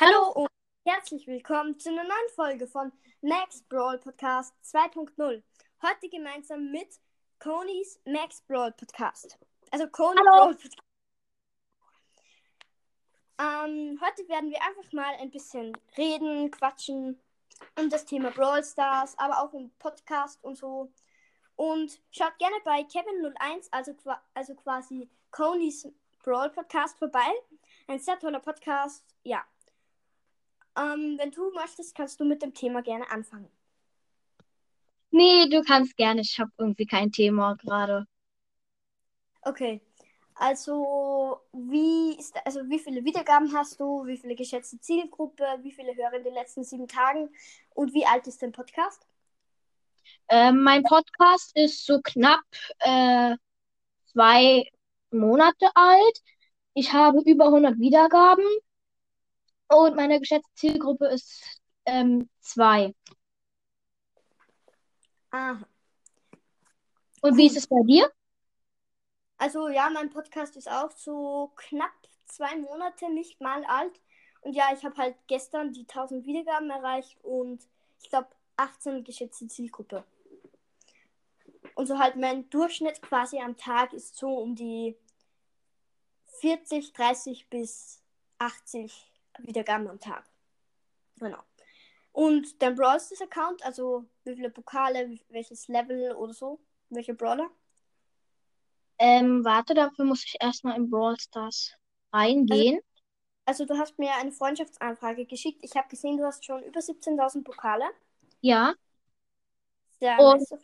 Hallo und herzlich willkommen zu einer neuen Folge von Max Brawl Podcast 2.0. Heute gemeinsam mit Conys Max Brawl Podcast. Also Hallo. Brawl Podcast. Ähm, heute werden wir einfach mal ein bisschen reden, quatschen um das Thema Brawl Stars, aber auch um Podcast und so. Und schaut gerne bei Kevin01, also, also quasi Conys Brawl Podcast vorbei. Ein sehr toller Podcast, ja. Ähm, wenn du möchtest, kannst du mit dem Thema gerne anfangen. Nee, du kannst gerne. Ich habe irgendwie kein Thema gerade. Okay. Also, wie ist, also wie viele Wiedergaben hast du? Wie viele geschätzte Zielgruppe? Wie viele hören in den letzten sieben Tagen? Und wie alt ist dein Podcast? Ähm, mein Podcast ist so knapp äh, zwei Monate alt. Ich habe über 100 Wiedergaben und meine geschätzte Zielgruppe ist ähm, zwei. Aha. Und wie ist es bei dir? Also ja, mein Podcast ist auch so knapp zwei Monate, nicht mal alt. Und ja, ich habe halt gestern die 1000 Wiedergaben erreicht und ich glaube 18 geschätzte Zielgruppe. Und so halt mein Durchschnitt quasi am Tag ist so um die 40, 30 bis 80 Wiedergaben am Tag. Genau. Und dein Brawl Stars Account, also wie viele Pokale, welches Level oder so, welche Brawler? Ähm, warte, dafür muss ich erstmal in Brawl Stars reingehen. Also du hast mir eine Freundschaftsanfrage geschickt. Ich habe gesehen, du hast schon über 17.000 Pokale. Ja, Sehr Und- nice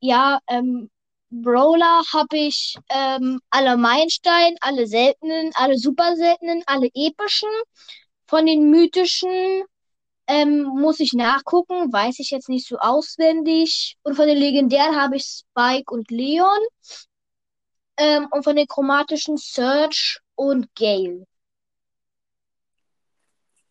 ja, ähm, Brawler habe ich ähm, alle Meilenstein, alle seltenen, alle super seltenen, alle epischen. Von den mythischen ähm, muss ich nachgucken, weiß ich jetzt nicht so auswendig. Und von den legendären habe ich Spike und Leon. Ähm, und von den chromatischen Surge und Gale.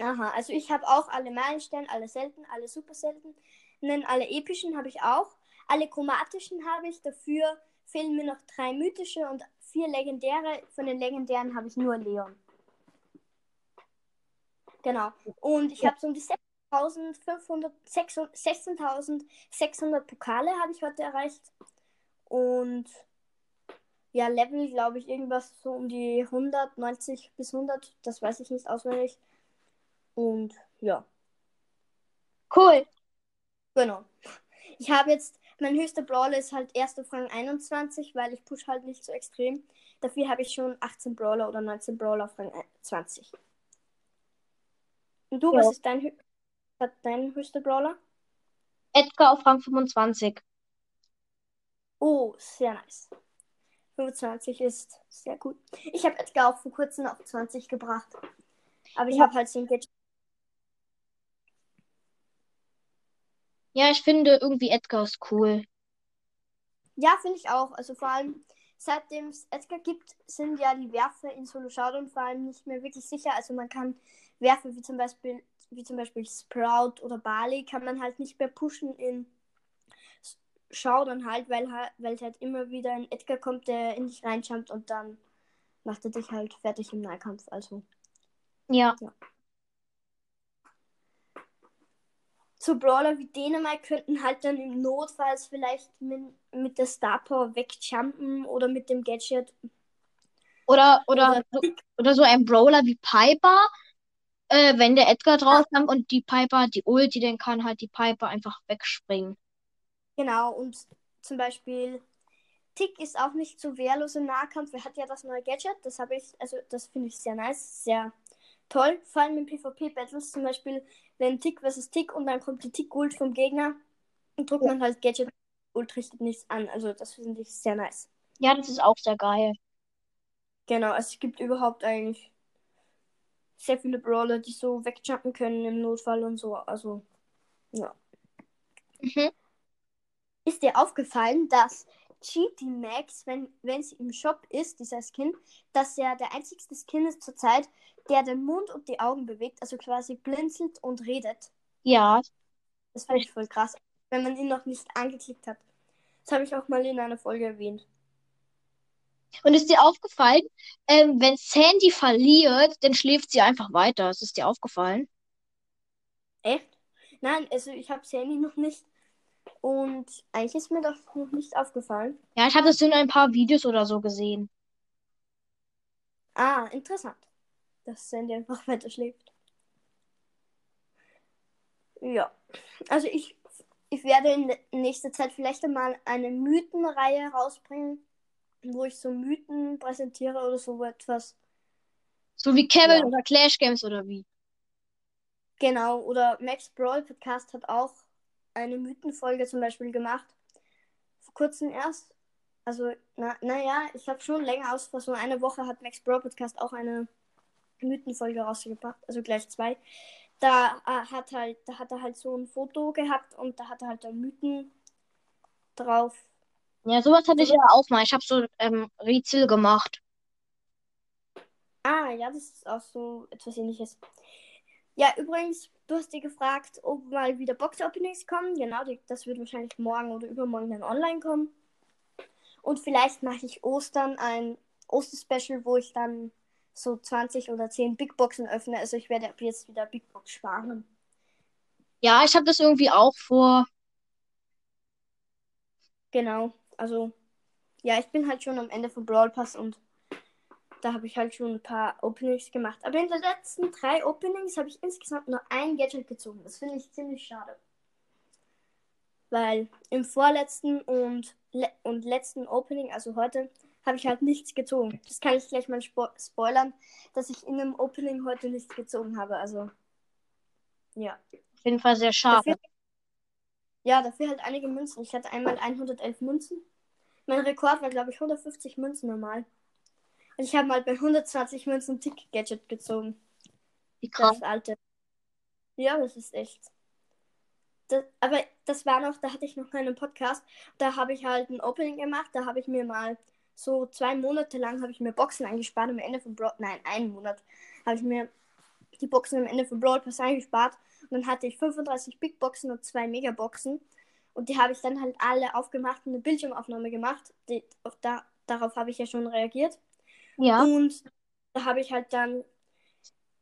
Aha, also ich habe auch alle Meilensteine, alle selten, alle super selten. Alle epischen habe ich auch. Alle chromatischen habe ich. Dafür fehlen mir noch drei mythische und vier legendäre. Von den legendären habe ich nur Leon. Genau. Und ich habe so um die 6.500, 16.600 Pokale habe ich heute erreicht. Und ja, Level, glaube ich, irgendwas so um die 190 bis 100. Das weiß ich nicht auswendig. Und ja, Cool. genau. Ich habe jetzt, mein höchster Brawler ist halt erster Rang 21, weil ich push halt nicht so extrem. Dafür habe ich schon 18 Brawler oder 19 Brawler auf Rang 20. Und du, Ja. was ist dein, dein höchster Brawler? Edgar auf Rang 25. Oh, sehr nice. 25 ist sehr gut. Ich habe Edgar auch vor kurzem auf 20 gebracht. Aber ich Ja. habe halt ein Gadget. Ja, ich finde irgendwie Edgar ist cool. Ja, finde ich auch. Also vor allem, seitdem es Edgar gibt, sind ja die Werfer in Solo Showdown vor allem nicht mehr wirklich sicher. Also man kann Werfer wie zum Beispiel, wie zum Beispiel Sprout oder Barley kann man halt nicht mehr pushen in Showdown halt, weil, weil halt immer wieder ein Edgar kommt, der in dich reinjumpt und dann macht er dich halt fertig im Nahkampf. Also Ja. So Brawler wie Dänemark könnten halt dann im Notfalls vielleicht mit, mit der Star Power wegjumpen oder mit dem Gadget Oder, oder, Oder so, oder so ein Brawler wie Piper. Äh, wenn der Edgar draufkommt und die Piper, die Ulti, dann kann halt die Piper einfach wegspringen. Genau, und zum Beispiel Tick ist auch nicht so wehrlos im Nahkampf. Er hat ja das neue Gadget, das habe ich, also das finde ich sehr nice, sehr toll. Vor allem in PvP-Battles zum Beispiel, wenn Tick versus Tick und dann kommt die Tick-Ult vom Gegner und drückt Ja. man halt Gadget, Ult richtet nichts an. Also das finde ich sehr nice. Ja, das ist auch sehr geil. Genau, also es gibt überhaupt eigentlich sehr viele Brawler, die so wegjumpen können im Notfall und so. Also, ja. Mhm. Ist dir aufgefallen, dass GT Max, wenn, wenn sie im Shop ist, dieser Skin, dass er der einzigste Skin ist zurzeit, der den Mund und die Augen bewegt, also quasi blinzelt und redet. Ja, Das finde ich voll krass, wenn man ihn noch nicht angeklickt hat. Das habe ich auch mal in einer Folge erwähnt. Und ist dir aufgefallen, ähm, wenn Sandy verliert, dann schläft sie einfach weiter. Ist es dir aufgefallen? Echt? Nein, also ich habe Sandy noch nicht. Und eigentlich ist mir das noch nicht aufgefallen. Ja, ich habe das in ein paar Videos oder so gesehen. Ah, interessant. Dass Sandy einfach weiter schläft. Ja. Also ich, ich werde in nächster Zeit vielleicht einmal eine Mythenreihe rausbringen, wo ich so Mythen präsentiere oder so etwas. So wie Kevin Ja. oder Clash Games oder wie? Genau, oder Max Brawl Podcast hat auch eine Mythenfolge zum Beispiel gemacht. Vor kurzem erst. Also, na, naja, ich habe schon länger aus, vor so einer Woche hat Max Brawl Podcast auch eine Mythenfolge rausgebracht, also gleich zwei. Da äh, hat halt, da hat er halt so ein Foto gehabt und da hat er halt dann Mythen drauf. Ja, sowas hatte ich ja auch mal. Ich habe so ähm, Rätsel gemacht. Ah, ja, das ist auch so etwas ähnliches. Ja, übrigens, du hast dir gefragt, ob mal wieder Box-Openings kommen. Genau, das wird wahrscheinlich morgen oder übermorgen dann online kommen. Und vielleicht mache ich Ostern ein Oster-Special, wo ich dann so 20 oder 10 Big Boxen öffne. Also ich werde ab jetzt wieder Big Box sparen. Ja, ich habe das irgendwie auch vor. Genau, also ja, ich bin halt schon am Ende von Brawl Pass und da habe ich halt schon ein paar Openings gemacht. Aber in den letzten drei Openings habe ich insgesamt nur ein Gadget gezogen. Das finde ich ziemlich schade. Weil im vorletzten und, le und letzten Opening, also heute, habe ich halt nichts gezogen. Das kann ich gleich mal spo spoilern, dass ich in dem Opening heute nichts gezogen habe. Also, ja. Auf jeden Fall sehr schade. Dafür, ja, dafür halt einige Münzen. Ich hatte einmal 111 Münzen. Mein Rekord war, glaube ich, 150 Münzen normal. Und ich habe mal bei 120 Münzen Tick-Gadget gezogen. Wie krass. Das alte. Ja, das ist echt. Das, aber das war noch, da hatte ich noch keinen Podcast. Da habe ich halt ein Opening gemacht. Da habe ich mir mal so zwei Monate lang habe ich mir Boxen eingespart. Am Ende von Brawl, nein, einen Monat habe ich mir die Boxen am Ende von Brawl Pass eingespart. Und dann hatte ich 35 Big Boxen und zwei Megaboxen. Und die habe ich dann halt alle aufgemacht und eine Bildschirmaufnahme gemacht. Die, auch da, darauf habe ich ja schon reagiert. Ja. Und da habe ich halt dann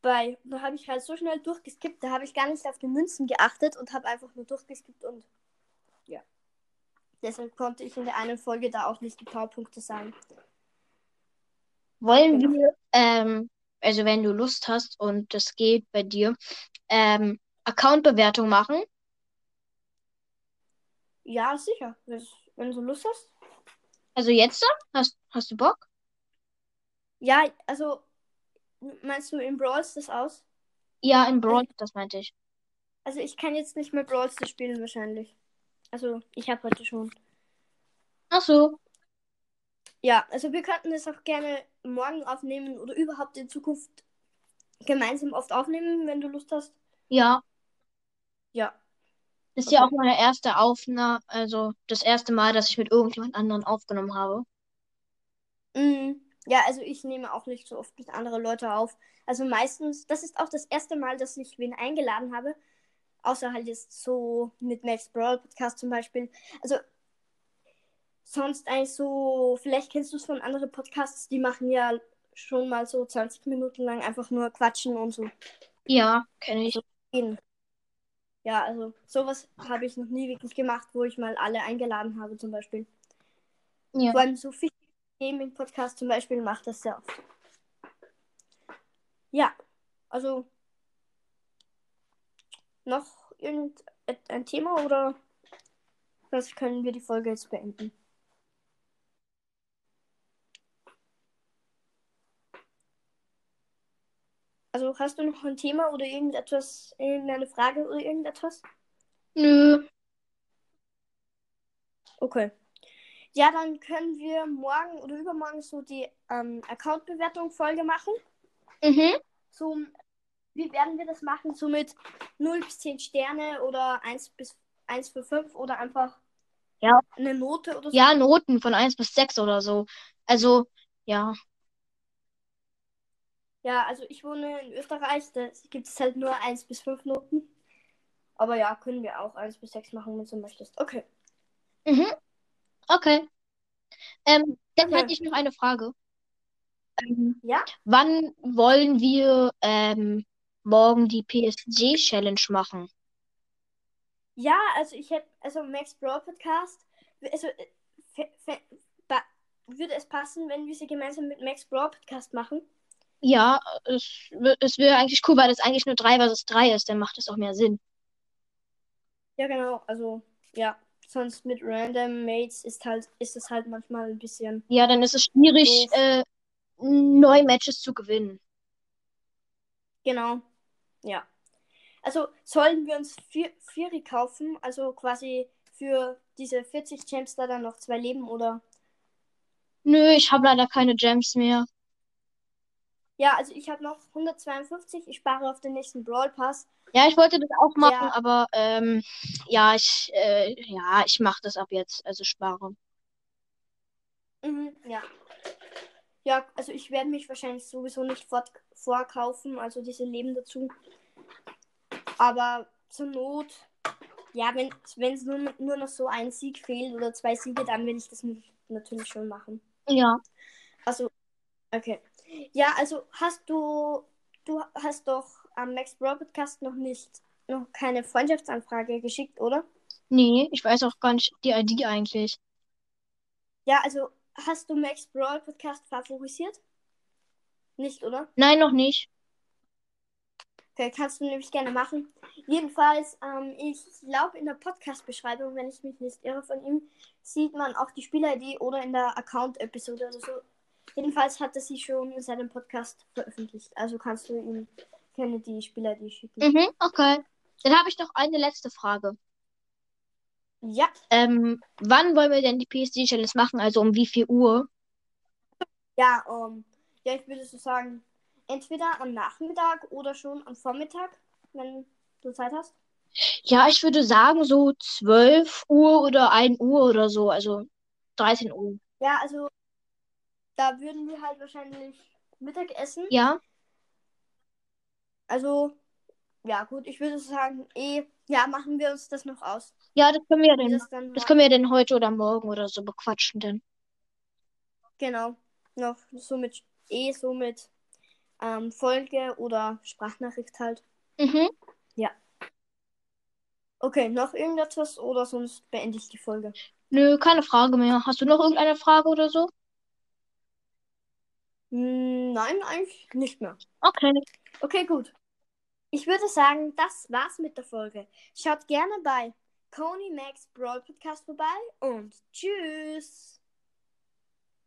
bei, da habe ich halt so schnell durchgeskippt, da habe ich gar nicht auf die Münzen geachtet und habe einfach nur durchgeskippt und. Deshalb konnte ich in der einen Folge da auch nicht die Powerpunkte sagen. Wollen Genau. wir, ähm, also wenn du Lust hast und das geht bei dir, ähm, Account-Bewertung machen? Ja, sicher. Wenn du Lust hast. Also jetzt? Hast, hast du Bock? Ja, also meinst du in Brawl das aus? Ja, in Brawl, das meinte ich. Also ich kann jetzt nicht mehr Brawl spielen wahrscheinlich. Also ich habe heute schon. Ach so. Ja, also wir könnten das auch gerne morgen aufnehmen oder überhaupt in Zukunft gemeinsam oft aufnehmen, wenn du Lust hast. Ja. Ja. Das ist ja Okay. auch meine erste Aufnahme, also das erste Mal, dass ich mit irgendjemand anderen aufgenommen habe. Mm, ja, also ich nehme auch nicht so oft mit anderen Leuten auf. Also meistens, das ist auch das erste Mal, dass ich wen eingeladen habe. Außer halt jetzt so mit Max Brawl Podcast zum Beispiel. Also sonst eigentlich so, vielleicht kennst du es von anderen Podcasts, die machen ja schon mal so 20 Minuten lang einfach nur quatschen und so Ja, kenne ich. reden. Ja, also sowas habe ich noch nie wirklich gemacht, wo ich mal alle eingeladen habe zum Beispiel. Ja. Vor allem so viel Gaming-Podcast zum Beispiel macht das sehr oft. Ja, also noch irgendein Thema oder sonst können wir die Folge jetzt beenden. Also hast du noch ein Thema oder irgendetwas, irgendeine Frage oder irgendetwas? Nö. Okay. Ja, dann können wir morgen oder übermorgen so die ähm, Account-Bewertung-Folge machen. Mhm. So, wie werden wir das machen? So mit 0 bis 10 Sterne oder 1 bis 1 für 5 oder einfach Ja. eine Note oder so? Ja, Noten von 1 bis 6 oder so. Also, ja. Ja, also ich wohne in Österreich, da gibt es halt nur 1 bis 5 Noten. Aber ja, können wir auch 1 bis 6 machen, wenn du möchtest. Okay. Mhm. Okay. Ähm, dann Okay. hätte ich noch eine Frage. Ähm, Ja? wann wollen wir ähm, morgen die PSG-Challenge machen? Ja, also ich hätte, also Max Brawl Podcast, also äh, würde es passen, wenn wir sie gemeinsam mit Max Brawl Podcast machen? Ja, es, es wäre eigentlich cool, weil das eigentlich nur 3 versus 3 ist, dann macht es auch mehr Sinn. Ja, genau, also ja, sonst mit Random Mates ist halt, ist es halt manchmal ein bisschen Ja, dann ist es schwierig, äh, neue Matches zu gewinnen. Genau, ja. Also sollen wir uns vier, Vieri kaufen, also quasi für diese 40 Gems da dann noch zwei Leben oder? Nö, ich habe leider keine Gems mehr. Ja, also ich habe noch 152, ich spare auf den nächsten Brawl Pass. Ja, ich wollte das auch machen, Ja. aber ähm, ja, ich, äh, ja, ich mache das ab jetzt, also spare. Mhm, ja. Ja, also ich werde mich wahrscheinlich sowieso nicht fort vorkaufen, also diese Leben dazu. Aber zur Not, ja, wenn es nur, nur noch so ein Sieg fehlt oder zwei Siege, dann will ich das natürlich schon machen. Ja. Also, okay. Ja, also hast du, du hast doch am Max Brawl Podcast noch nicht, noch keine Freundschaftsanfrage geschickt, oder? Nee, ich weiß auch gar nicht die ID eigentlich. Ja, also hast du Max Brawl Podcast favorisiert? Nicht, oder? Nein, noch nicht. Okay, kannst du nämlich gerne machen. Jedenfalls, ähm, ich glaube in der Podcast-Beschreibung, wenn ich mich nicht irre von ihm, sieht man auch die Spiel-ID oder in der Account-Episode oder so. Jedenfalls hat er sie schon in seinem Podcast veröffentlicht. Also kannst du ihm gerne die Spiel-ID schicken. Mhm, okay. Dann habe ich noch eine letzte Frage. Ja, Ähm, wann wollen wir denn die PSD-Challenge machen? Also um wie viel Uhr? ja, ähm, ja, ich würde so sagen, entweder am Nachmittag oder schon am Vormittag, wenn du Zeit hast. Ja, ich würde sagen so 12 Uhr oder 1 Uhr oder so, also 13 Uhr. Ja, also da würden wir halt wahrscheinlich Mittag essen. Ja? Also, ja, gut, ich würde sagen, eh, ja, machen wir uns das noch aus. Ja, das können wir ja dann, das dann das können wir ja dann heute oder morgen oder so bequatschen dann. Genau. Noch so mit, eh so mit ähm, Folge oder Sprachnachricht halt. Mhm. Okay, noch irgendetwas oder sonst beende ich die Folge. Nö, keine Frage mehr. Hast du noch irgendeine Frage oder so? Hm, nein, eigentlich nicht mehr. Okay. Okay, gut. Ich würde sagen, das war's mit der Folge. Schaut gerne bei Coney Max Brawl Podcast vorbei und tschüss.